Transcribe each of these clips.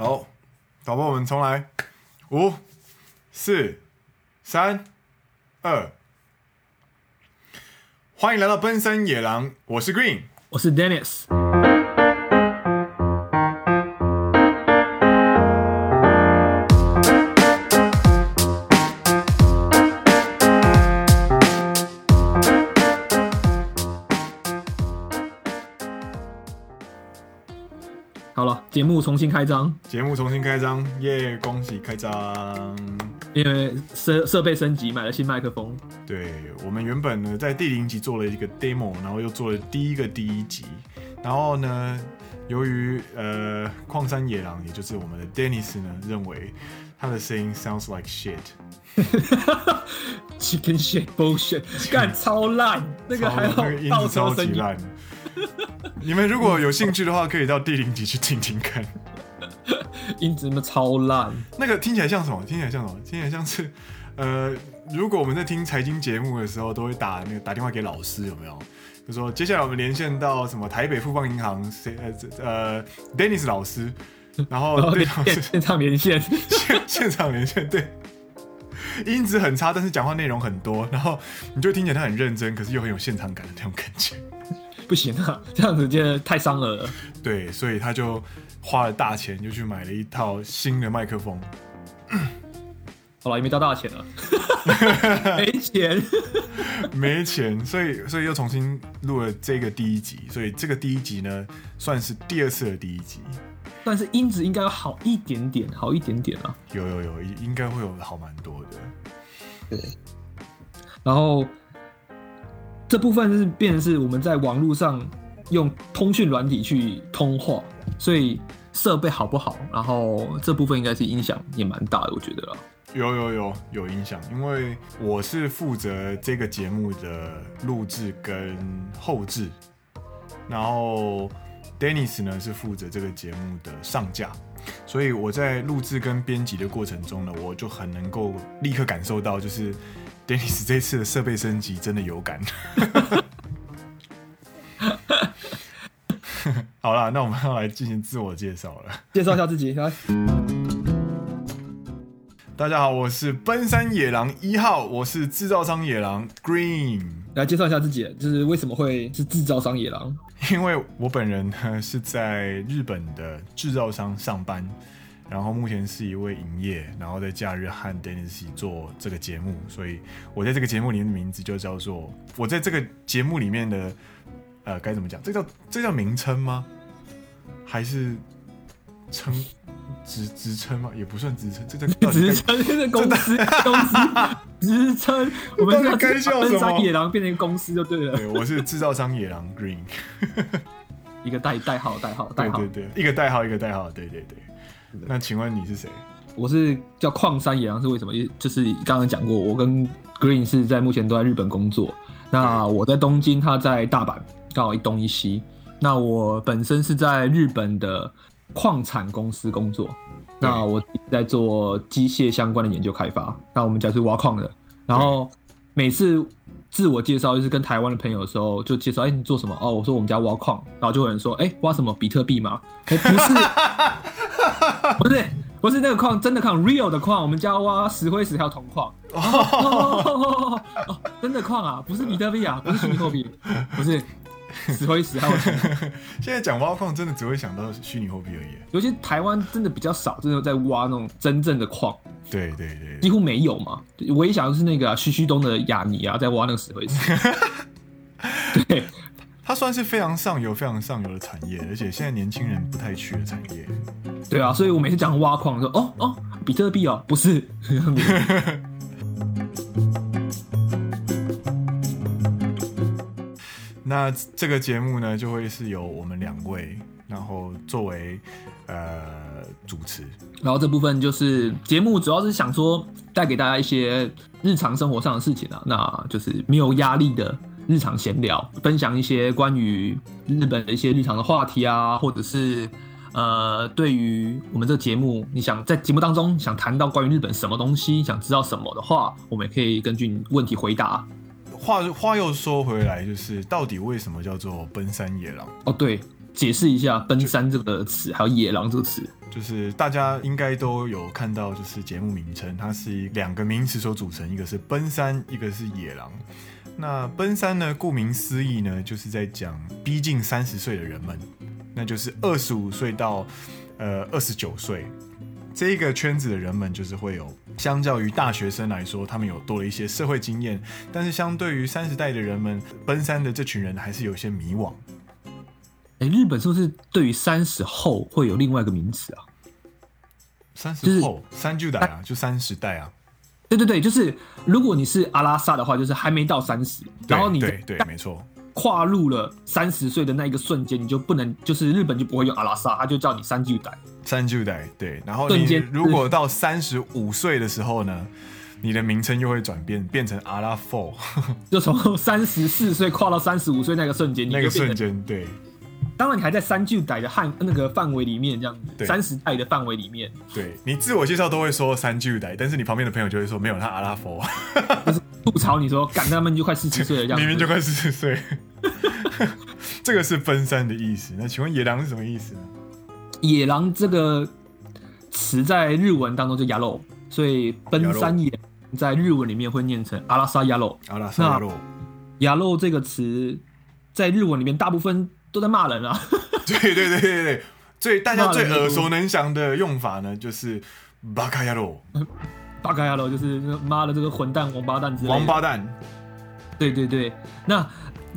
好，导播，我们重来，五、四、三、二，欢迎来到奔森野狼，我是 Green，我是 Dennis。目重新开张，节目重新开张，耶、yeah！恭喜开张，因为设设备升级，买了新麦克风。对，我们原本呢，在第零集做了一个 demo，然后又做了第一个第一集，然后呢，由于呃矿山野狼，也就是我们的 Dennis 呢，认为他的声音 sounds like shit，chicken shit bullshit，干 超烂，那个还好，音质超级烂。你们如果有兴趣的话，可以到第零集去听听看。音质那超烂，那个听起来像什么？听起来像什么？听起来像是，呃，如果我们在听财经节目的时候，都会打那个打电话给老师，有没有？就说接下来我们连线到什么台北富邦银行，谁呃呃，Dennis 老师，然后 对老师现场连线，现现场连线，对，音质很差，但是讲话内容很多，然后你就听起来他很认真，可是又很有现场感的那种感觉。不行啊，这样子真的太伤耳了。对，所以他就花了大钱，就去买了一套新的麦克风。好了，也没交大钱了，没钱，没钱，所以所以又重新录了这个第一集。所以这个第一集呢，算是第二次的第一集。但是音质应该要好一点点，好一点点啊。有有有，应该会有好蛮多的。对，然后。这部分是变成是我们在网络上用通讯软体去通话，所以设备好不好，然后这部分应该是影响也蛮大的，我觉得。有有有有影响，因为我是负责这个节目的录制跟后制，然后 Dennis 呢是负责这个节目的上架，所以我在录制跟编辑的过程中呢，我就很能够立刻感受到就是。Dennis 这次的设备升级真的有感。好了，那我们要来进行自我介绍了。介绍一下自己，来。大家好，我是奔山野狼一号，我是制造商野狼 Green。来介绍一下自己，就是为什么会是制造商野狼？因为我本人呢是在日本的制造商上班。然后目前是一位营业，然后在假日和 Dennis 做这个节目，所以我在这个节目里面的名字就叫做我在这个节目里面的呃该怎么讲？这叫这叫名称吗？还是称职职称吗？也不算职称，这叫职称，这是公司公司职称。我们这个该叫什么？野狼变成公司就对了。对，我是制造商野狼 Green，一个代代号代号代号，对对对，一个代号一个代号，对对对。那请问你是谁？我是叫矿山野狼，是为什么？就是刚刚讲过，我跟 Green 是在目前都在日本工作。那我在东京，他在大阪，刚好一东一西。那我本身是在日本的矿产公司工作。那我在做机械相关的研究开发。那我们家是挖矿的。然后每次自我介绍就是跟台湾的朋友的时候，就介绍，哎、欸，你做什么？哦，我说我们家挖矿。然后就有人说，哎、欸，挖什么？比特币吗？哎、欸，不是。不是不是那个矿，真的矿，real 的矿，我们家挖石灰石还有铜矿。哦，真的矿啊，不是比特币啊，不是虚拟货币，不是石灰石。现在讲挖矿，真的只会想到虚拟货币而已。尤其台湾真的比较少，真的在挖那种真正的矿。对对对，几乎没有嘛。唯一想的是那个啊，徐旭东的雅尼啊，在挖那个石灰石。对。它算是非常上游、非常上游的产业，而且现在年轻人不太去的产业。对啊，所以我每次讲挖矿说，哦哦，比特币哦，不是。那这个节目呢，就会是由我们两位，然后作为呃主持。然后这部分就是节目，主要是想说带给大家一些日常生活上的事情啊，那就是没有压力的。日常闲聊，分享一些关于日本的一些日常的话题啊，或者是呃，对于我们这个节目，你想在节目当中想谈到关于日本什么东西，想知道什么的话，我们也可以根据你问题回答。话话又说回来，就是到底为什么叫做奔山野狼？哦，对，解释一下“奔山”这个词，还有“野狼”这个词。就是大家应该都有看到，就是节目名称，它是两个名词所组成，一个是奔山，一个是野狼。那奔山呢，顾名思义呢，就是在讲逼近三十岁的人们，那就是二十五岁到呃二十九岁这一个圈子的人们，就是会有相较于大学生来说，他们有多了一些社会经验，但是相对于三十代的人们，奔三的这群人还是有些迷惘。哎，日本是不是对于三十后会有另外一个名词啊？三十后，三十代啊，就三十代啊。对对对，就是如果你是阿拉萨的话，就是还没到三十，然后你对对，没错，跨入了三十岁的那一个瞬间，你就不能，就是日本就不会用阿拉萨，他就叫你三舅代。三舅代，对。然后你如果到三十五岁的时候呢，你的名称又会转变，变成阿拉 four，就从三十四岁跨到三十五岁那个瞬间，那个瞬间，对。当然，你还在三句代的汉那个范围里面，这样子，三十代的范围里面。对，你自我介绍都会说三句代，但是你旁边的朋友就会说没有，他阿拉佛，就是吐槽你说，赶他们就快四十岁了，这样明明就快四十岁。这个是分三的意思。那请问野狼是什么意思呢？野狼这个词在日文当中就亚肉，所以奔三野在日文里面会念成阿拉萨亚肉。阿拉萨亚肉，亚肉这个词在日文里面大部分。都在骂人啊！对对对对对，最大家最耳熟能详的用法呢，就是“巴卡亚罗”，“巴卡亚罗”就是妈的这个混蛋、王八蛋之类的。王八蛋。对对对，那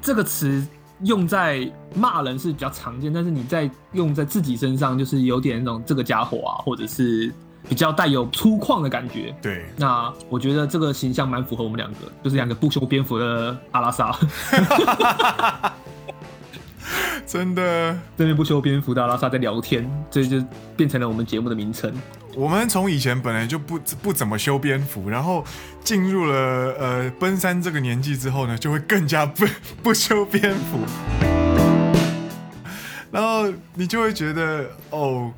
这个词用在骂人是比较常见，但是你在用在自己身上，就是有点那种这个家伙啊，或者是比较带有粗犷的感觉。对，那我觉得这个形象蛮符合我们两个，就是两个不修边幅的阿拉萨。真的，这边不修边幅的阿拉萨在聊天，这就变成了我们节目的名称。我们从以前本来就不不怎么修边幅，然后进入了呃奔三这个年纪之后呢，就会更加 不不修边幅。然后你就会觉得哦，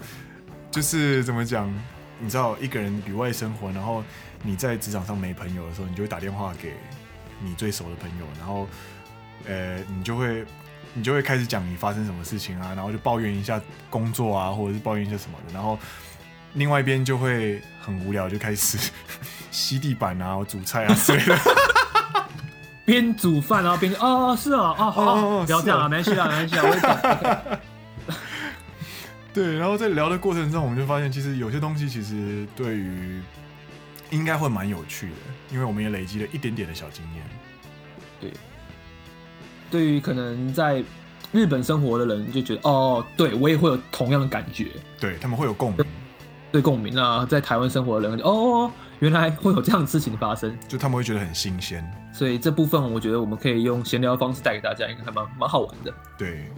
就是怎么讲？你知道，一个人旅外生活，然后你在职场上没朋友的时候，你就会打电话给你最熟的朋友，然后呃，你就会。你就会开始讲你发生什么事情啊，然后就抱怨一下工作啊，或者是抱怨一些什么的，然后另外一边就会很无聊，就开始 吸地板啊、煮菜啊之类的，边煮饭然后边哦，是啊，哦，好，哦、不要这样啊，没事啊，没事啊，我讲。对，然后在聊的过程中，我们就发现，其实有些东西其实对于应该会蛮有趣的，因为我们也累积了一点点的小经验。对。对于可能在日本生活的人，就觉得哦，对我也会有同样的感觉，对他们会有共鸣，对共鸣。啊，在台湾生活的人，哦，原来会有这样的事情发生，就他们会觉得很新鲜，所以这部分我觉得我们可以用闲聊的方式带给大家，应该还蛮蛮好玩的。对，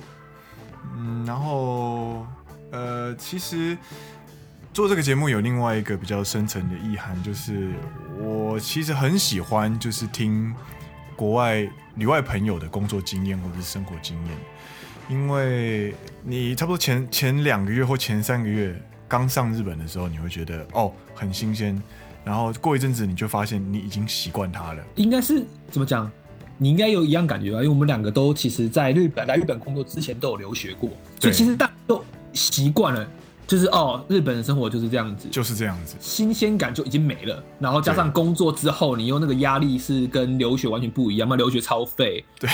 嗯，然后呃，其实做这个节目有另外一个比较深层的意涵，就是我其实很喜欢，就是听国外。旅外朋友的工作经验或者是生活经验，因为你差不多前前两个月或前三个月刚上日本的时候，你会觉得哦很新鲜，然后过一阵子你就发现你已经习惯它了。应该是怎么讲？你应该有一样感觉吧？因为我们两个都其实在日本来日本工作之前都有留学过，所以其实大家都习惯了。就是哦，日本的生活就是这样子，就是这样子，新鲜感就已经没了。然后加上工作之后，你用那个压力是跟留学完全不一样嘛？留学超费，对，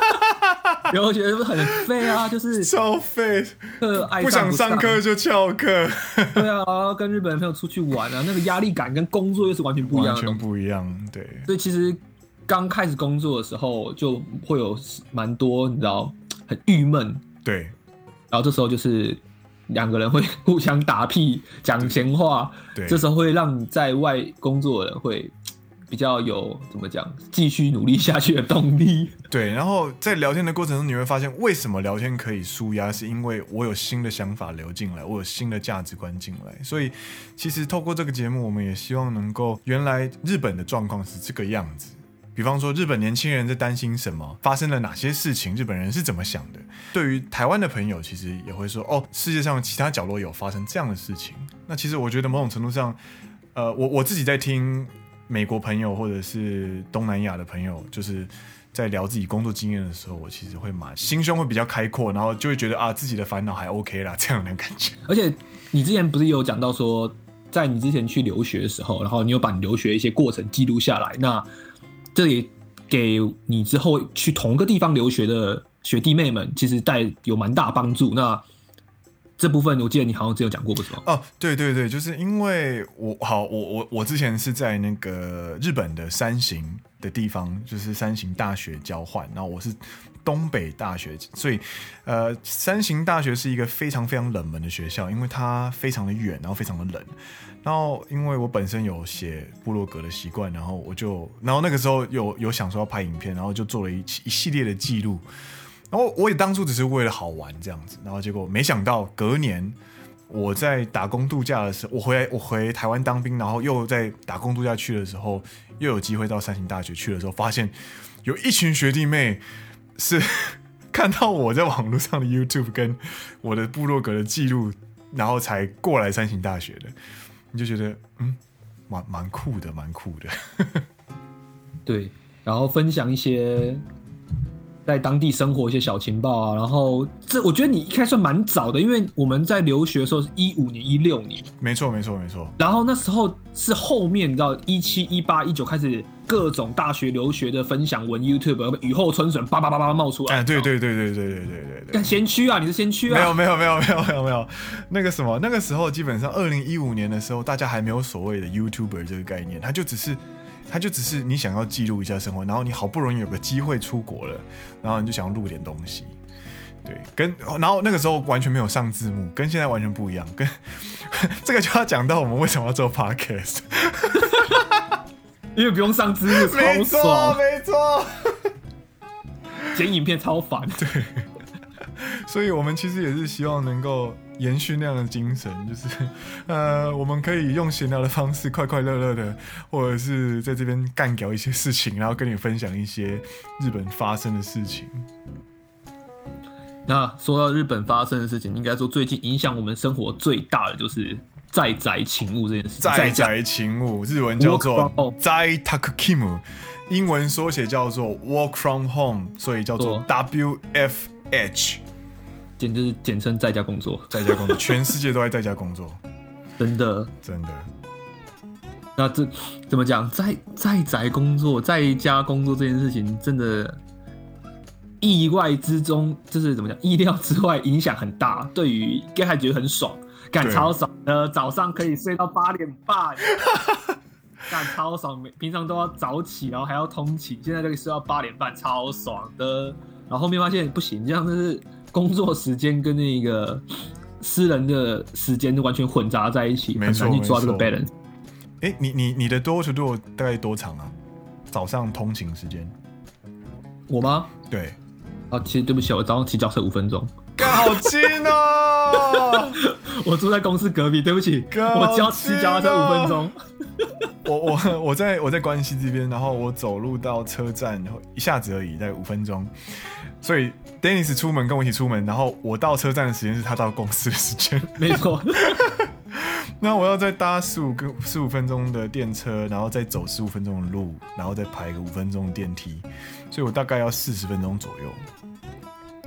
留学是不是很废啊？就是超费，课不想上课就翘课，对啊，跟日本的朋友出去玩啊，那个压力感跟工作又是完全不一样，完全不一样，对。所以其实刚开始工作的时候就会有蛮多，你知道，很郁闷，对。然后这时候就是。两个人会 互相打屁讲闲话，对，这时候会让在外工作的人会比较有怎么讲，继续努力下去的动力。对，然后在聊天的过程中，你会发现为什么聊天可以舒压，是因为我有新的想法流进来，我有新的价值观进来。所以，其实透过这个节目，我们也希望能够，原来日本的状况是这个样子。比方说，日本年轻人在担心什么？发生了哪些事情？日本人是怎么想的？对于台湾的朋友，其实也会说：哦，世界上其他角落有发生这样的事情。那其实我觉得，某种程度上，呃，我我自己在听美国朋友或者是东南亚的朋友，就是在聊自己工作经验的时候，我其实会蛮心胸会比较开阔，然后就会觉得啊，自己的烦恼还 OK 啦，这样的感觉。而且你之前不是有讲到说，在你之前去留学的时候，然后你有把你留学一些过程记录下来，那这也给你之后去同一个地方留学的学弟妹们，其实带有蛮大帮助。那这部分我记得你好像只有讲过，不是吗？哦，对对对，就是因为我好，我我我之前是在那个日本的山形的地方，就是山形大学交换，然后我是东北大学，所以呃，山形大学是一个非常非常冷门的学校，因为它非常的远，然后非常的冷，然后因为我本身有写部落格的习惯，然后我就，然后那个时候有有想说要拍影片，然后就做了一一系列的记录。然后我也当初只是为了好玩这样子，然后结果没想到隔年我在打工度假的时候，我回来我回台湾当兵，然后又在打工度假去的时候，又有机会到山形大学去的时候，发现有一群学弟妹是 看到我在网络上的 YouTube 跟我的部落格的记录，然后才过来山形大学的，你就觉得嗯，蛮蛮酷的，蛮酷的，对，然后分享一些。在当地生活一些小情报啊，然后这我觉得你一开始算蛮早的，因为我们在留学的时候是一五年、一六年，没错没错没错。然后那时候是后面你知道一七、一八、一九开始各种大学留学的分享文，YouTube 雨后春笋叭叭叭叭冒出来。哎，对对对对对对对对对。先驱啊，你是先驱啊？没有没有没有没有没有没有，那个什么那个时候基本上二零一五年的时候，大家还没有所谓的 YouTuber 这个概念，他就只是。他就只是你想要记录一下生活，然后你好不容易有个机会出国了，然后你就想要录点东西，对，跟然后那个时候完全没有上字幕，跟现在完全不一样，跟 这个就要讲到我们为什么要做 podcast，因为不用上字幕，超爽。没错，剪影片超烦，对，所以我们其实也是希望能够。延续那样的精神，就是，呃，我们可以用闲聊的方式，快快乐乐的，或者是在这边干掉一些事情，然后跟你分享一些日本发生的事情。那说到日本发生的事情，应该说最近影响我们生活最大的就是在宅勤务这件事。在宅勤务，日文叫做在宅勤务，英文缩写叫做 work from home，所以叫做 WFH。简直是简称在家工作，在家工作，全世界都在在家工作，真的，真的。那这怎么讲？在在宅工作，在家工作这件事情，真的意外之中，就是怎么讲？意料之外，影响很大。对于刚才觉得很爽，赶超爽的，早上可以睡到八点半，干超爽。平常都要早起，然后还要通勤，现在就可以睡到八点半，超爽的。然后后面发现不行，这样就是。工作时间跟那个私人的时间都完全混杂在一起，很难去抓这个 balance。哎、欸，你你你的 door to door 大概多长啊？早上通勤时间？我吗？对。啊，其实对不起，我早上骑脚车五分钟。好近哦！我住在公司隔壁，对不起，我只要骑脚车五分钟。我我我在我在关西这边，然后我走路到车站，然后一下子而已，大概五分钟。所以 Dennis 出门跟我一起出门，然后我到车站的时间是他到公司的时间，没错。那我要再搭十五个十五分钟的电车，然后再走十五分钟的路，然后再排个五分钟的电梯，所以我大概要四十分钟左右。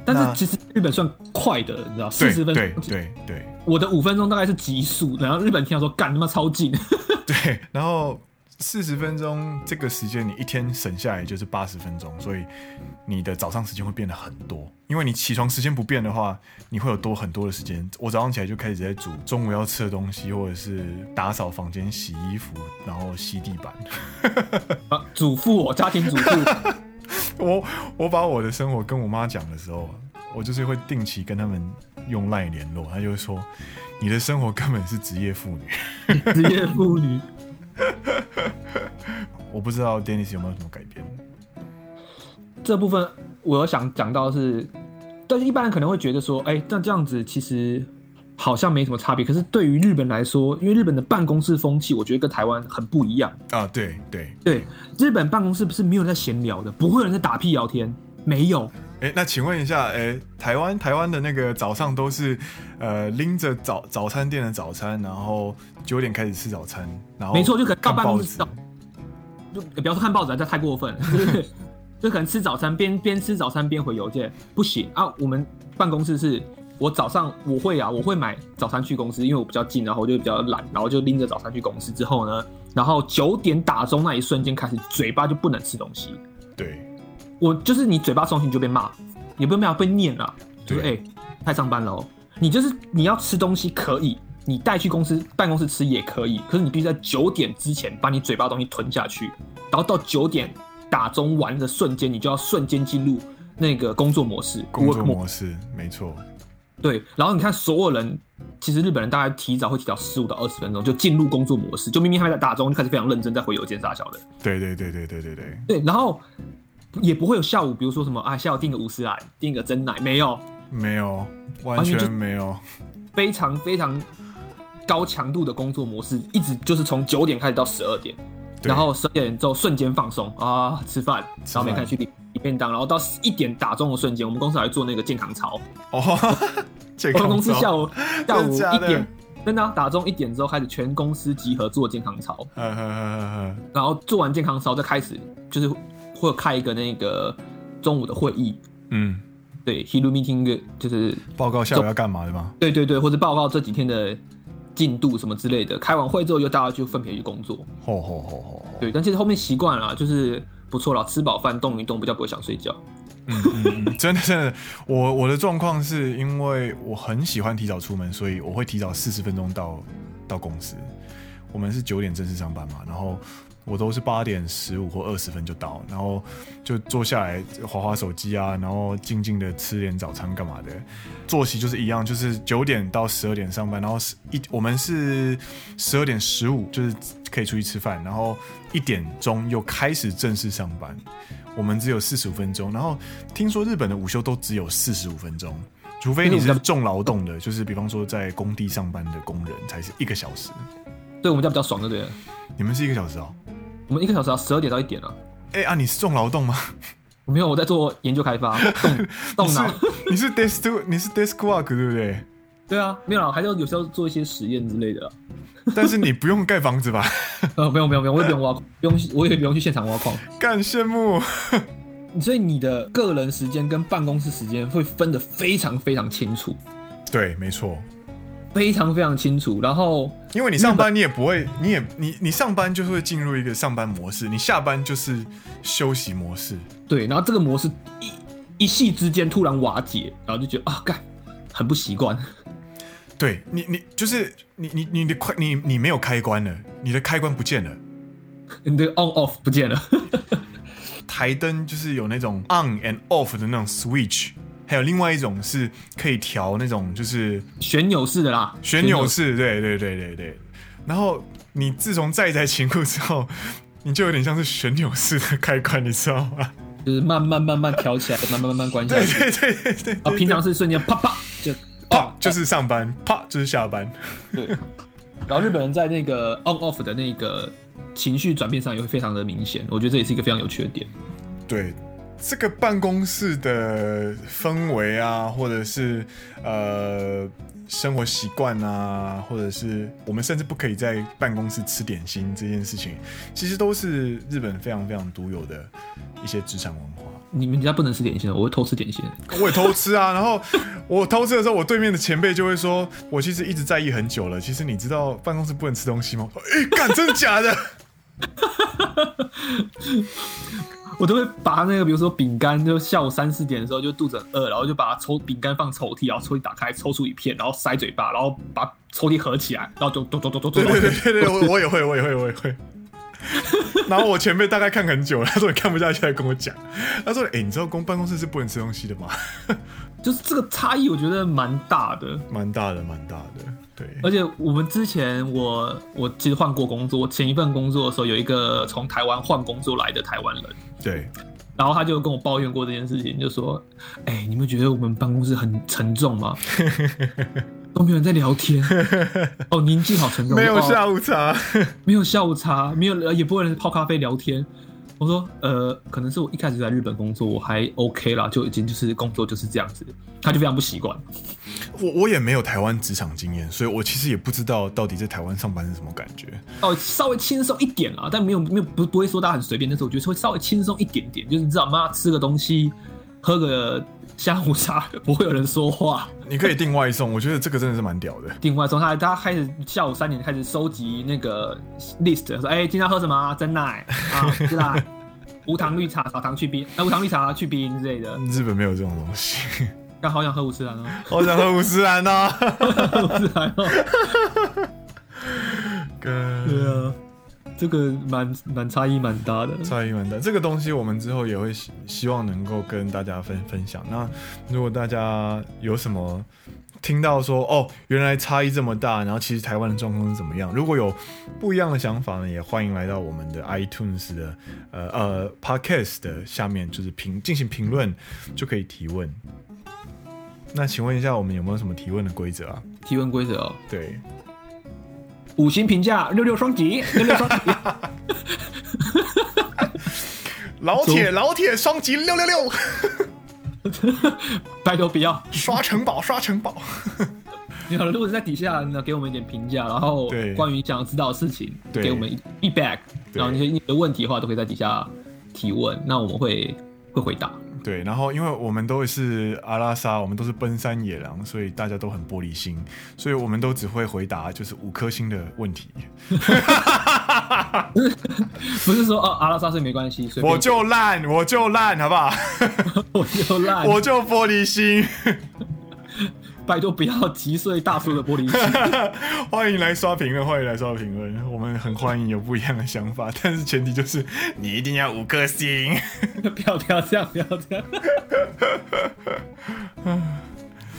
但是其实日本算快的，你知道，四十分钟。对对对。我的五分钟大概是极速，然后日本听到说干他妈超近。对，然后。四十分钟这个时间，你一天省下来就是八十分钟，所以你的早上时间会变得很多。因为你起床时间不变的话，你会有多很多的时间。我早上起来就开始在煮中午要吃的东西，或者是打扫房间、洗衣服，然后吸地板。啊，主妇，我家庭主妇。我我把我的生活跟我妈讲的时候，我就是会定期跟他们用 LINE 联络，她就会说：“你的生活根本是职业妇女。”职业妇女。我不知道 Dennis 有没有什么改变。这部分我有想讲到是，但是一般人可能会觉得说，哎、欸，那这样子其实好像没什么差别。可是对于日本来说，因为日本的办公室风气，我觉得跟台湾很不一样啊。对对对，日本办公室不是没有人在闲聊的，不会有人在打屁聊天，没有。哎、欸，那请问一下，哎、欸，台湾台湾的那个早上都是呃拎着早早餐店的早餐，然后九点开始吃早餐，然后没错，就可能到办公室，就不要说看报纸，这太过分了。就可能吃早餐边边吃早餐边回邮件，不行啊。我们办公室是，我早上我会啊，我会买早餐去公司，因为我比较近，然后我就比较懒，然后就拎着早餐去公司之后呢，然后九点打钟那一瞬间开始，嘴巴就不能吃东西。对，我就是你嘴巴吃东西你就被骂，也不被骂被念了，就是哎、欸，太上班了哦。你就是你要吃东西可以，你带去公司办公室吃也可以，可是你必须在九点之前把你嘴巴的东西吞下去，然后到九点打钟完的瞬间，你就要瞬间进入那个工作模式。工作模式，没错。对，然后你看所有人，其实日本人大概提早会提早十五到二十分钟就进入工作模式，就明明还在打钟，就开始非常认真在回邮件啥小的。对对对对对对对。对，然后也不会有下午，比如说什么啊，下午订个五十来，订个真奶，没有。没有，完全没有，非常非常高强度的工作模式，一直就是从九点开始到十二点，然后十二点之后瞬间放松啊，吃饭，然后没开始去领便当，然后到一点打钟的瞬间，我们公司还做那个健康操。哦，我们公司下午下午一点，真的打钟一点之后开始全公司集合做健康操，然后做完健康操再开始就是会开一个那个中午的会议，嗯。对 h e l o Meeting 就是报告下午要干嘛的吗？对对对，或者报告这几天的进度什么之类的。开完会之后，就大家就分别去工作。吼吼吼吼！对，但其实后面习惯了，就是不错了。吃饱饭动一动，比较不会想睡觉。嗯嗯嗯，真的真的，我我的状况是因为我很喜欢提早出门，所以我会提早四十分钟到到公司。我们是九点正式上班嘛，然后。我都是八点十五或二十分就到，然后就坐下来划划手机啊，然后静静的吃点早餐干嘛的。作息就是一样，就是九点到十二点上班，然后一我们是十二点十五就是可以出去吃饭，然后一点钟又开始正式上班。我们只有四十五分钟，然后听说日本的午休都只有四十五分钟，除非你是重劳动的，就是比方说在工地上班的工人才是一个小时。对，我们家比较爽，对不对？你们是一个小时哦。我们一个小时要十二点到一点啊！哎、欸、啊，你是重劳动吗？我没有，我在做研究开发，动 动脑。你是 desk to，你是 desk work 对不对？对啊，没有啦，还是要有时候做一些实验之类的。但是你不用盖房子吧？呃，不用不用不用，我也不用挖，不用，我也不用去现场挖矿。干羡慕。所以你的个人时间跟办公室时间会分得非常非常清楚。对，没错。非常非常清楚，然后因为你上班你也不会，你也你你上班就是会进入一个上班模式，你下班就是休息模式。对，然后这个模式一一夕之间突然瓦解，然后就觉得啊，干，很不习惯。对你，你就是你你你的快你你没有开关了，你的开关不见了，你的 on off 不见了，台灯就是有那种 on and off 的那种 switch。还有另外一种是可以调那种，就是旋钮式的啦，旋钮式，对对对对对。然后你自从在宅勤务之后，你就有点像是旋钮式的开关，你知道吗？就是慢慢慢慢调起来，慢慢慢慢关起来。对对对对对。啊，平常是瞬间啪啪就啪就是上班，啪就是下班。对。然后日本人在那个 on off 的那个情绪转变上也会非常的明显，我觉得这也是一个非常有趣的点。对。这个办公室的氛围啊，或者是呃生活习惯啊，或者是我们甚至不可以在办公室吃点心这件事情，其实都是日本非常非常独有的一些职场文化。你们家不能吃点心，我会偷吃点心。我也偷吃啊，然后我偷吃的时候，我对面的前辈就会说：“我其实一直在意很久了。其实你知道办公室不能吃东西吗？”哎，干，真的假的？我都会把那个，比如说饼干，就下午三四点的时候就肚子很饿，然后就把它抽饼干放抽屉，然后抽屉打开，抽出一片，然后塞嘴巴，然后把抽屉合起来，然后就咚咚咚咚咚。对对对对，我我也会，我也会，我也会。然后我前辈大概看很久了，他说你看不下去，来跟我讲。他说：“哎、欸，你知道公办公室是不能吃东西的吗？” 就是这个差异，我觉得蛮大的，蛮大的，蛮大的。对，而且我们之前我我其实换过工作，前一份工作的时候有一个从台湾换工作来的台湾人，对，然后他就跟我抱怨过这件事情，就说：“哎、欸，你们觉得我们办公室很沉重吗？都没有人在聊天，哦，宁静好沉重，没有下午茶，没有下午茶，没有也不会人泡咖啡聊天，我说，呃，可能是我一开始在日本工作，我还 OK 啦，就已经就是工作就是这样子，他就非常不习惯。我我也没有台湾职场经验，所以我其实也不知道到底在台湾上班是什么感觉。哦，稍微轻松一点啊，但没有没有不不会说大家很随便，但是我觉得会稍微轻松一点点，就是你知道吗？吃个东西，喝个下午茶，不会有人说话。你可以订外送，我觉得这个真的是蛮屌的。订外送，他他开始下午三点开始收集那个 list，说哎、欸，今天喝什么、啊？珍奶啊，是吧？无糖绿茶，少糖去冰，那、啊、无糖绿茶去冰之类的。日本没有这种东西。刚好想喝五十岚哦，好想喝五十岚哦，五十岚哦。跟对啊，这个蛮蛮差异蛮大的，差异蛮大。这个东西我们之后也会希希望能够跟大家分分享。那如果大家有什么听到说哦，原来差异这么大，然后其实台湾的状况是怎么样？如果有不一样的想法呢，也欢迎来到我们的 iTunes 的呃呃 Podcast 的下面，就是评进行评论就可以提问。那请问一下，我们有没有什么提问的规则啊？提问规则哦，对，五星评价六六双击，六六双击，老铁老铁双击六六六，拜托不要。刷城堡刷城堡。你好，如果是在底下呢，给我们一点评价，然后关于想要知道的事情，给我们 feedback，然后那些你的问题的话，都可以在底下提问，那我们会会回答。对，然后因为我们都是阿拉莎，我们都是奔山野狼，所以大家都很玻璃心，所以我们都只会回答就是五颗星的问题。不是说哦，阿拉莎是没关系，我就烂，我就烂，好不好？我就烂，我就玻璃心。拜托不要击碎大叔的玻璃心。欢迎来刷评论，欢迎来刷评论，我们很欢迎有不一样的想法，但是前提就是你一定要五颗星。不要不要这样，不要这样。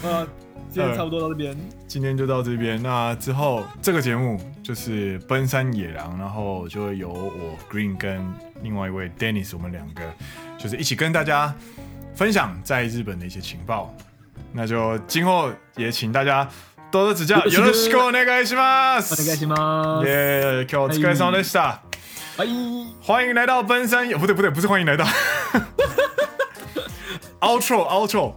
啊，今天差不多到这边，今天就到这边。那之后这个节目就是奔山野狼，然后就会由我 Green 跟另外一位 Dennis，我们两个就是一起跟大家分享在日本的一些情报。那就今后也请大家多多指教，よろしくお愿いします。お愿いします。耶，今日お疲れ様でした。哎，欢迎来到奔三野，不对不对，不是欢迎来到。 Outro Outro，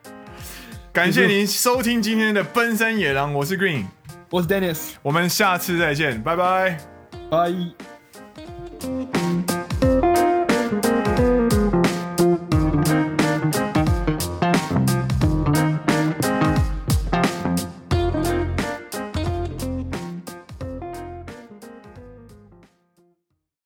感谢您收听今天的奔三野郎，我是 Green，我是 Dennis，我们下次再见，拜拜，拜。